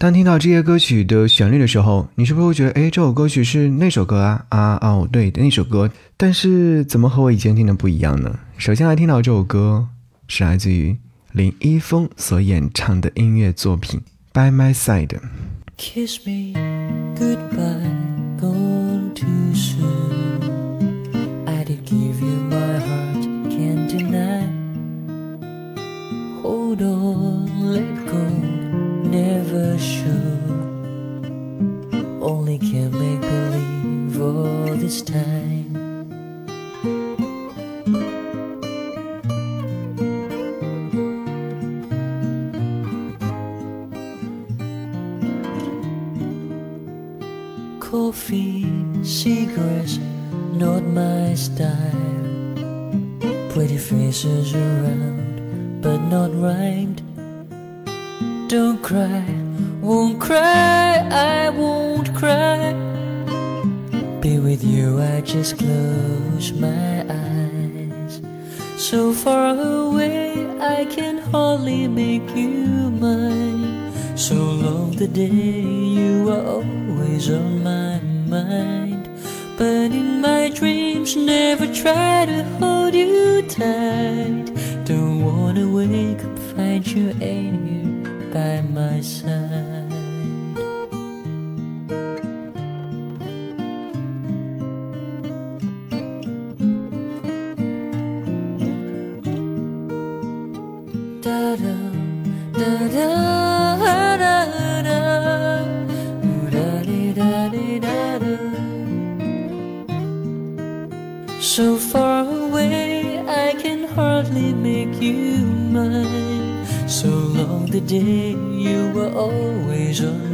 当听到这些歌曲的旋律的时候，你是不是会觉得，哎，这首歌曲是那首歌啊？啊哦，对，那首歌。但是怎么和我以前听的不一样呢？首先来听到这首歌，是来自于林一峰所演唱的音乐作品《By My Side》。Kiss me goodbye, never should. Only can make believe all this time. Coffee, cigarettes, not my style. Pretty faces around, but not rhymed don't cry, won't cry, I won't cry. Be with you, I just close my eyes. So far away, I can hardly make you mine. So long the day you are always on my mind. But in my dreams, never try to hold you tight. Don't wanna wake up, find you ain't here by myself.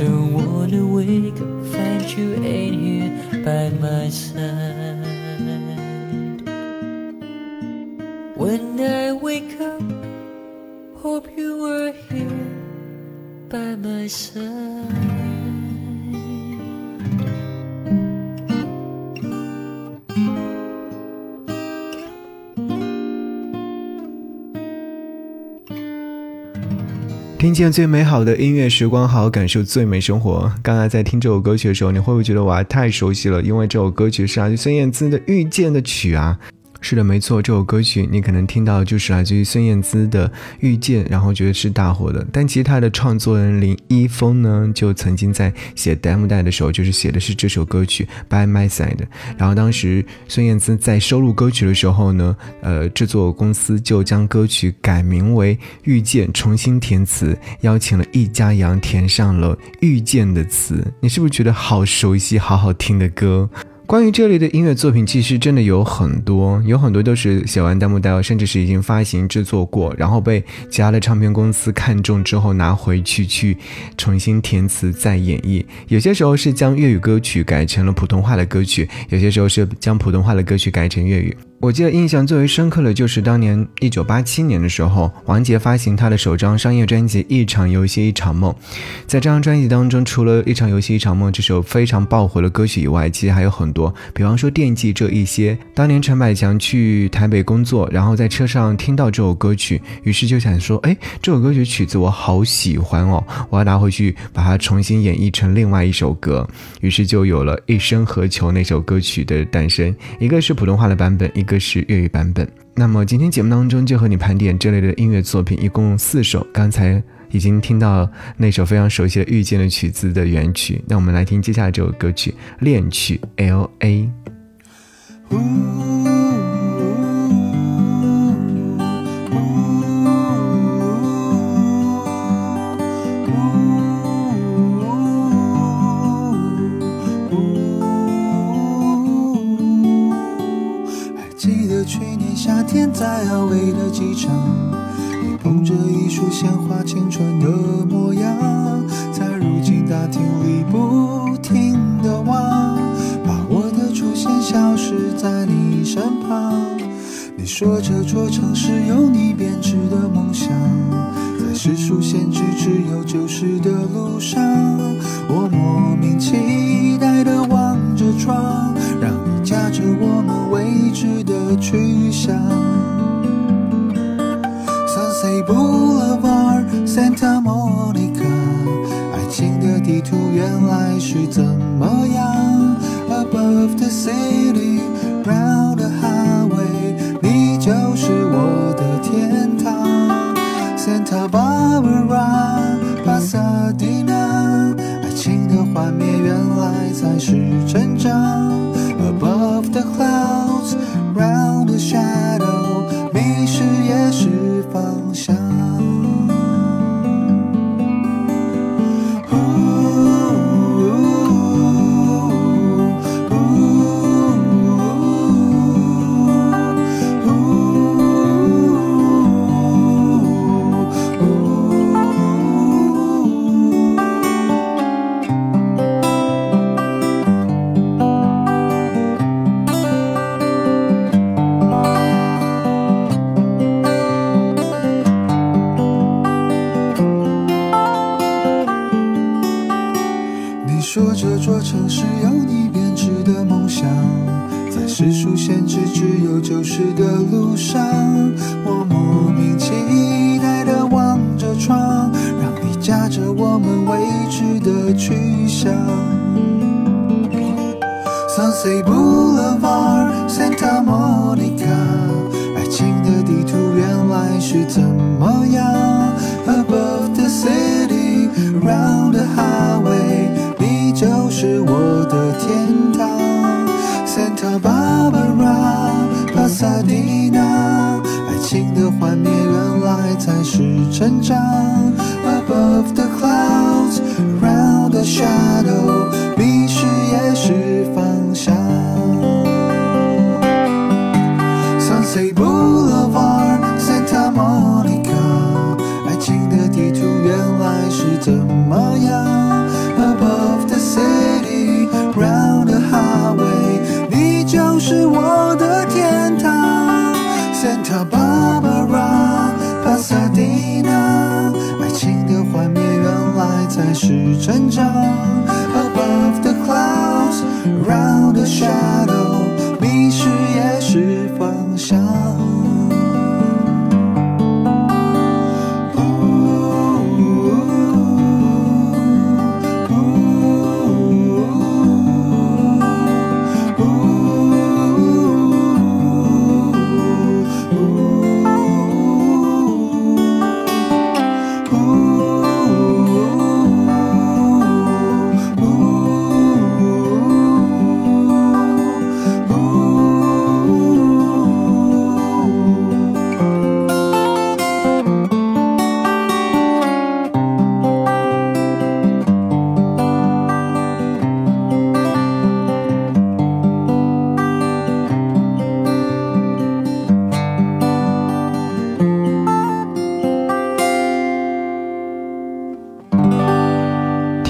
Don't wanna wake up, find you ain't here by my side. When I wake up, hope you are here by my side. 听见最美好的音乐时光，好好感受最美生活。刚才在听这首歌曲的时候，你会不会觉得哇，太熟悉了？因为这首歌曲是来自孙燕姿的《遇见》的曲啊。是的，没错，这首歌曲你可能听到就是来自于孙燕姿的《遇见》，然后觉得是大火的。但其实他的创作人林一峰呢，就曾经在写 demo 带的时候，就是写的是这首歌曲《By My Side》。然后当时孙燕姿在收录歌曲的时候呢，呃，制作公司就将歌曲改名为《遇见》，重新填词，邀请了易家扬填上了《遇见》的词。你是不是觉得好熟悉、好好听的歌？关于这类的音乐作品，其实真的有很多，有很多都是写完弹幕带，甚至是已经发行制作过，然后被其他的唱片公司看中之后拿回去去重新填词再演绎。有些时候是将粤语歌曲改成了普通话的歌曲，有些时候是将普通话的歌曲改成粤语。我记得印象最为深刻的就是当年一九八七年的时候，王杰发行他的首张商业专辑《一场游戏一场梦》。在这张专辑当中，除了一场游戏一场梦这首非常爆火的歌曲以外，其实还有很多，比方说惦记这一些。当年陈百强去台北工作，然后在车上听到这首歌曲，于是就想说：“哎，这首歌曲曲子我好喜欢哦，我要拿回去把它重新演绎成另外一首歌。”于是就有了一生何求那首歌曲的诞生。一个是普通话的版本，一。歌是粤语版本。那么今天节目当中就和你盘点这类的音乐作品，一共四首。刚才已经听到那首非常熟悉的《遇见》的曲子的原曲，那我们来听接下来这首歌曲《恋曲 L A》。在安慰的机场，你捧着一束鲜花，青春的模样。在如今大厅里不停的望，把我的出现消失在你身旁。你说这座城市有你编织的梦想，在世俗限制只有旧时的路上，我莫名期待的望着窗，让你驾着我们未知的去向。Say Boulevard, Santa Monica，爱情的地图原来是怎么样？Above the city, round the highway，你就是我的天堂。Santa Barbara, Pasadena，爱情的幻灭原来才是成长。Above the clouds, round the shadow，迷失也是方让你驾着我们未知的去向。Sunset Boulevard, Santa Monica，爱情的地图原来是怎么样？Above the city, round the highway，你就是我的天堂。Santa Barbara, Pasadena，爱情的幻灭原来才是成长。Above the clouds,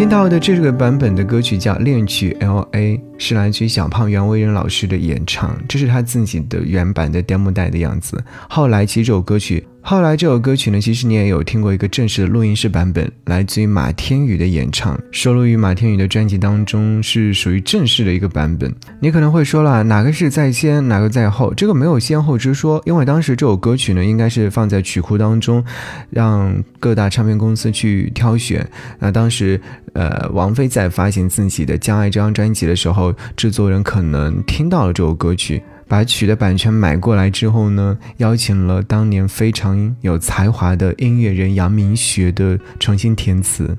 听到的这个版本的歌曲叫《恋曲 L A》，是来自于小胖袁惟仁老师的演唱，这是他自己的原版的 demo 带的样子。后来其实这首歌曲，后来这首歌曲呢，其实你也有听过一个正式的录音室版本，来自于马天宇的演唱，收录于马天宇的专辑当中，是属于正式的一个版本。你可能会说了，哪个是在先，哪个在后？这个没有先后之说，因为当时这首歌曲呢，应该是放在曲库当中，让各大唱片公司去挑选。那当时。呃，王菲在发行自己的《将爱》这张专辑的时候，制作人可能听到了这首歌曲，把曲的版权买过来之后呢，邀请了当年非常有才华的音乐人杨明学的重新填词。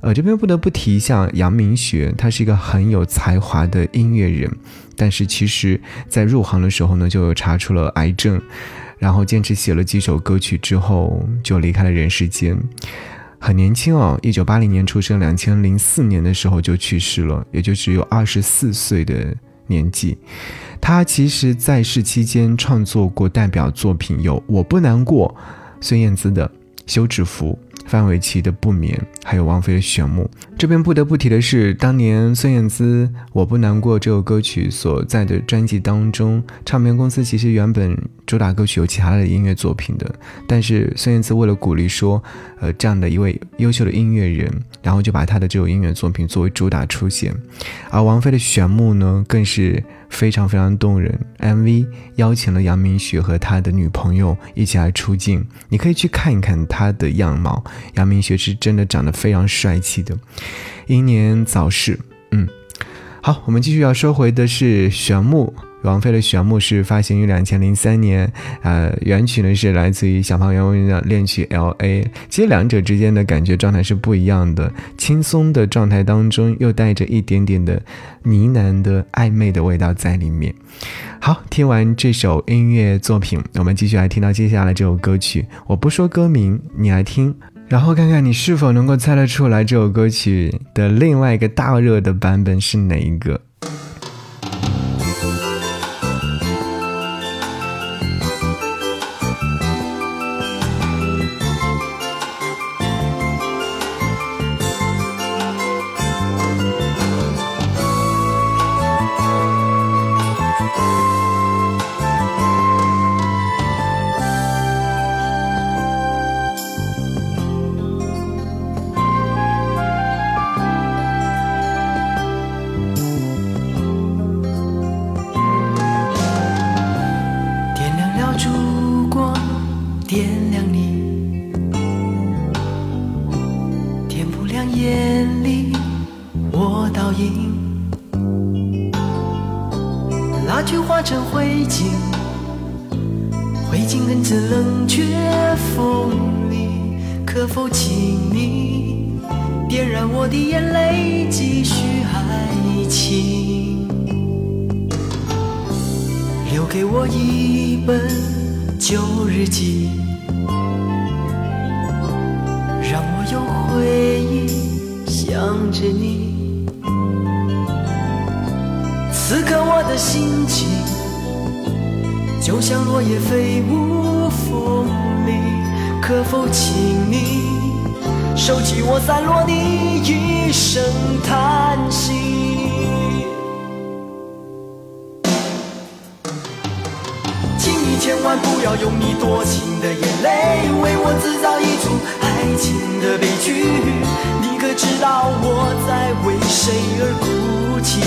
呃，这边不得不提一下杨明学，他是一个很有才华的音乐人，但是其实在入行的时候呢，就查出了癌症，然后坚持写了几首歌曲之后，就离开了人世间。很年轻哦，一九八零年出生，两千零四年的时候就去世了，也就只有二十四岁的年纪。他其实在世期间创作过代表作品有《我不难过》，孙燕姿的《休止符。范玮琪的不眠，还有王菲的玄木。这边不得不提的是，当年孙燕姿《我不难过》这首歌曲所在的专辑当中，唱片公司其实原本主打歌曲有其他的音乐作品的，但是孙燕姿为了鼓励说，呃，这样的一位优秀的音乐人，然后就把他的这首音乐作品作为主打出现。而王菲的玄木呢，更是。非常非常动人，MV 邀请了杨明学和他的女朋友一起来出镜，你可以去看一看他的样貌。杨明学是真的长得非常帅气的，英年早逝。嗯，好，我们继续要说回的是玄木。王菲的《玄木》是发行于两千零三年，呃，原曲呢是来自于小胖袁文的恋曲《L.A》。其实两者之间的感觉状态是不一样的，轻松的状态当中又带着一点点的呢喃的暧昧的味道在里面。好，听完这首音乐作品，我们继续来听到接下来这首歌曲。我不说歌名，你来听，然后看看你是否能够猜得出来这首歌曲的另外一个大热的版本是哪一个。留给我一本旧日记，让我有回忆想着你。此刻我的心情。就像落叶飞舞风里，可否请你收起我散落的一声叹息？千万不要用你多情的眼泪为我制造一出爱情的悲剧。你可知道我在为谁而哭泣？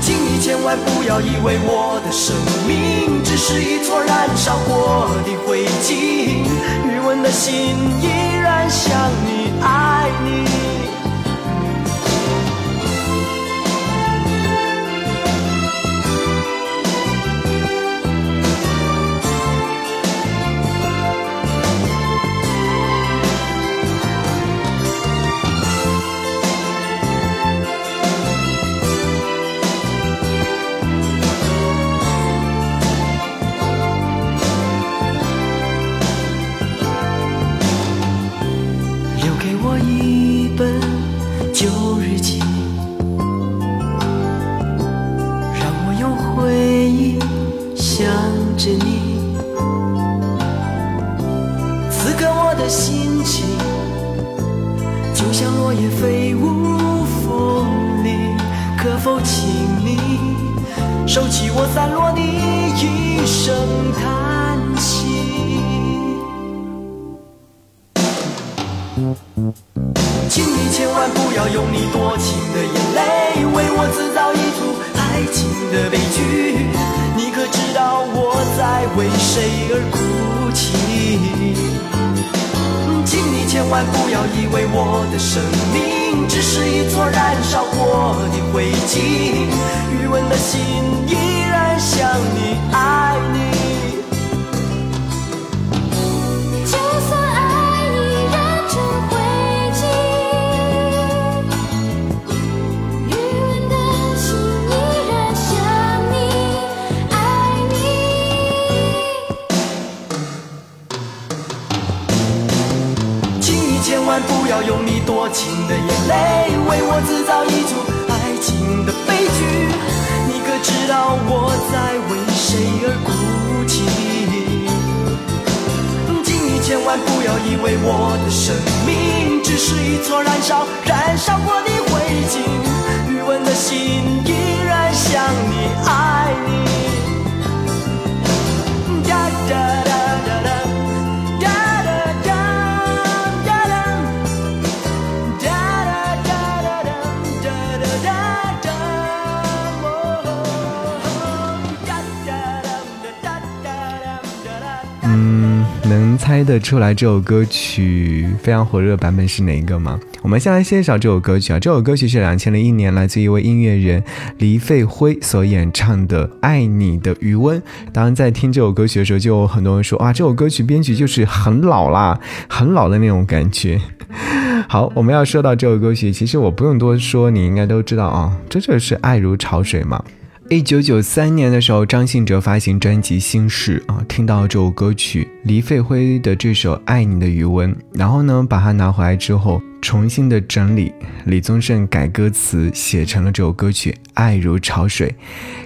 请你千万不要以为我的生命只是一撮燃烧过的灰烬，余温的心依然想你，爱你。的悲剧。你可知道我在为谁而哭泣？请你千万不要以为我的生命只是一座燃烧过的灰烬，余温的心依然想你，爱你。要用你多情的眼泪为我制造一出爱情的悲剧，你可知道我在为谁而哭泣？请你千万不要以为我的生命只是一撮燃烧，燃烧过的灰烬。余温的心依然想你，爱你。嗯，能猜得出来这首歌曲非常火热版本是哪一个吗？我们先来介绍这首歌曲啊，这首歌曲是两千零一年来自一位音乐人黎费辉所演唱的《爱你的余温》。当然，在听这首歌曲的时候，就有很多人说啊，这首歌曲编曲就是很老啦，很老的那种感觉。好，我们要说到这首歌曲，其实我不用多说，你应该都知道啊，这就是爱如潮水嘛。一九九三年的时候，张信哲发行专辑《心事》啊，听到这首歌曲黎费辉的这首《爱你的余温》，然后呢，把它拿回来之后，重新的整理，李宗盛改歌词，写成了这首歌曲《爱如潮水》。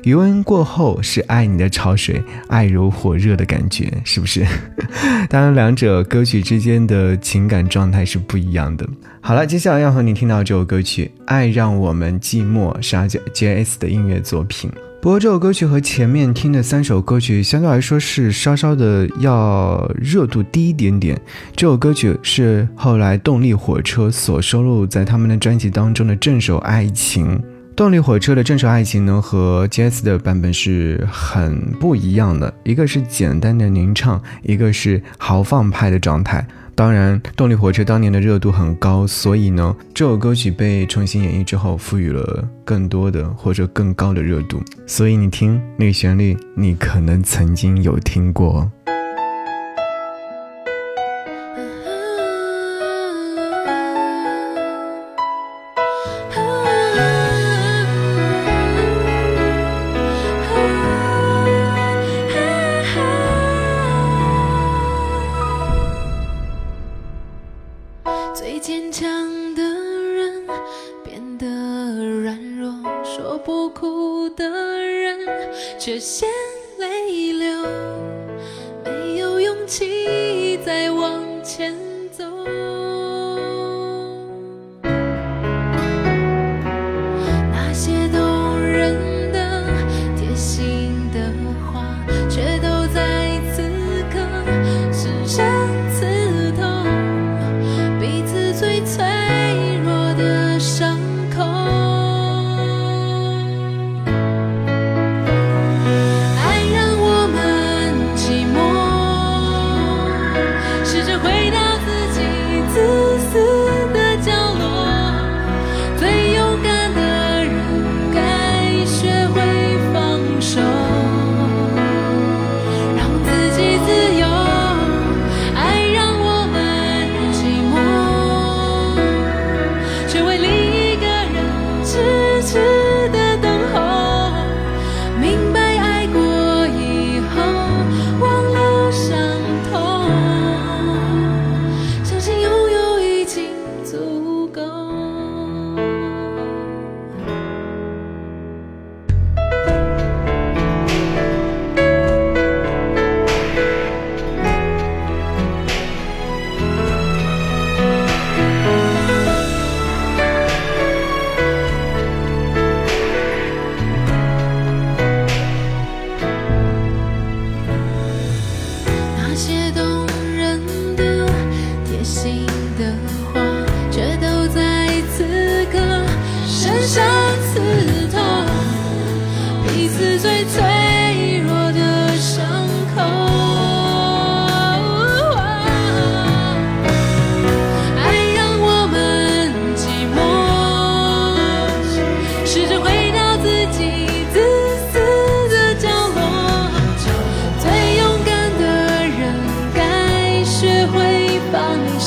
余温过后是爱你的潮水，爱如火热的感觉，是不是？当然，两者歌曲之间的情感状态是不一样的。好了，接下来要和你听到这首歌曲《爱让我们寂寞》，是阿 J J S 的音乐作品。不过这首歌曲和前面听的三首歌曲相对来说是稍稍的要热度低一点点。这首歌曲是后来动力火车所收录在他们的专辑当中的正首《爱情》。动力火车的正首《爱情》呢，和 J.S 的版本是很不一样的，一个是简单的吟唱，一个是豪放派的状态。当然，动力火车当年的热度很高，所以呢，这首歌曲被重新演绎之后，赋予了更多的或者更高的热度。所以你听那个旋律，你可能曾经有听过。记忆在往前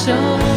手，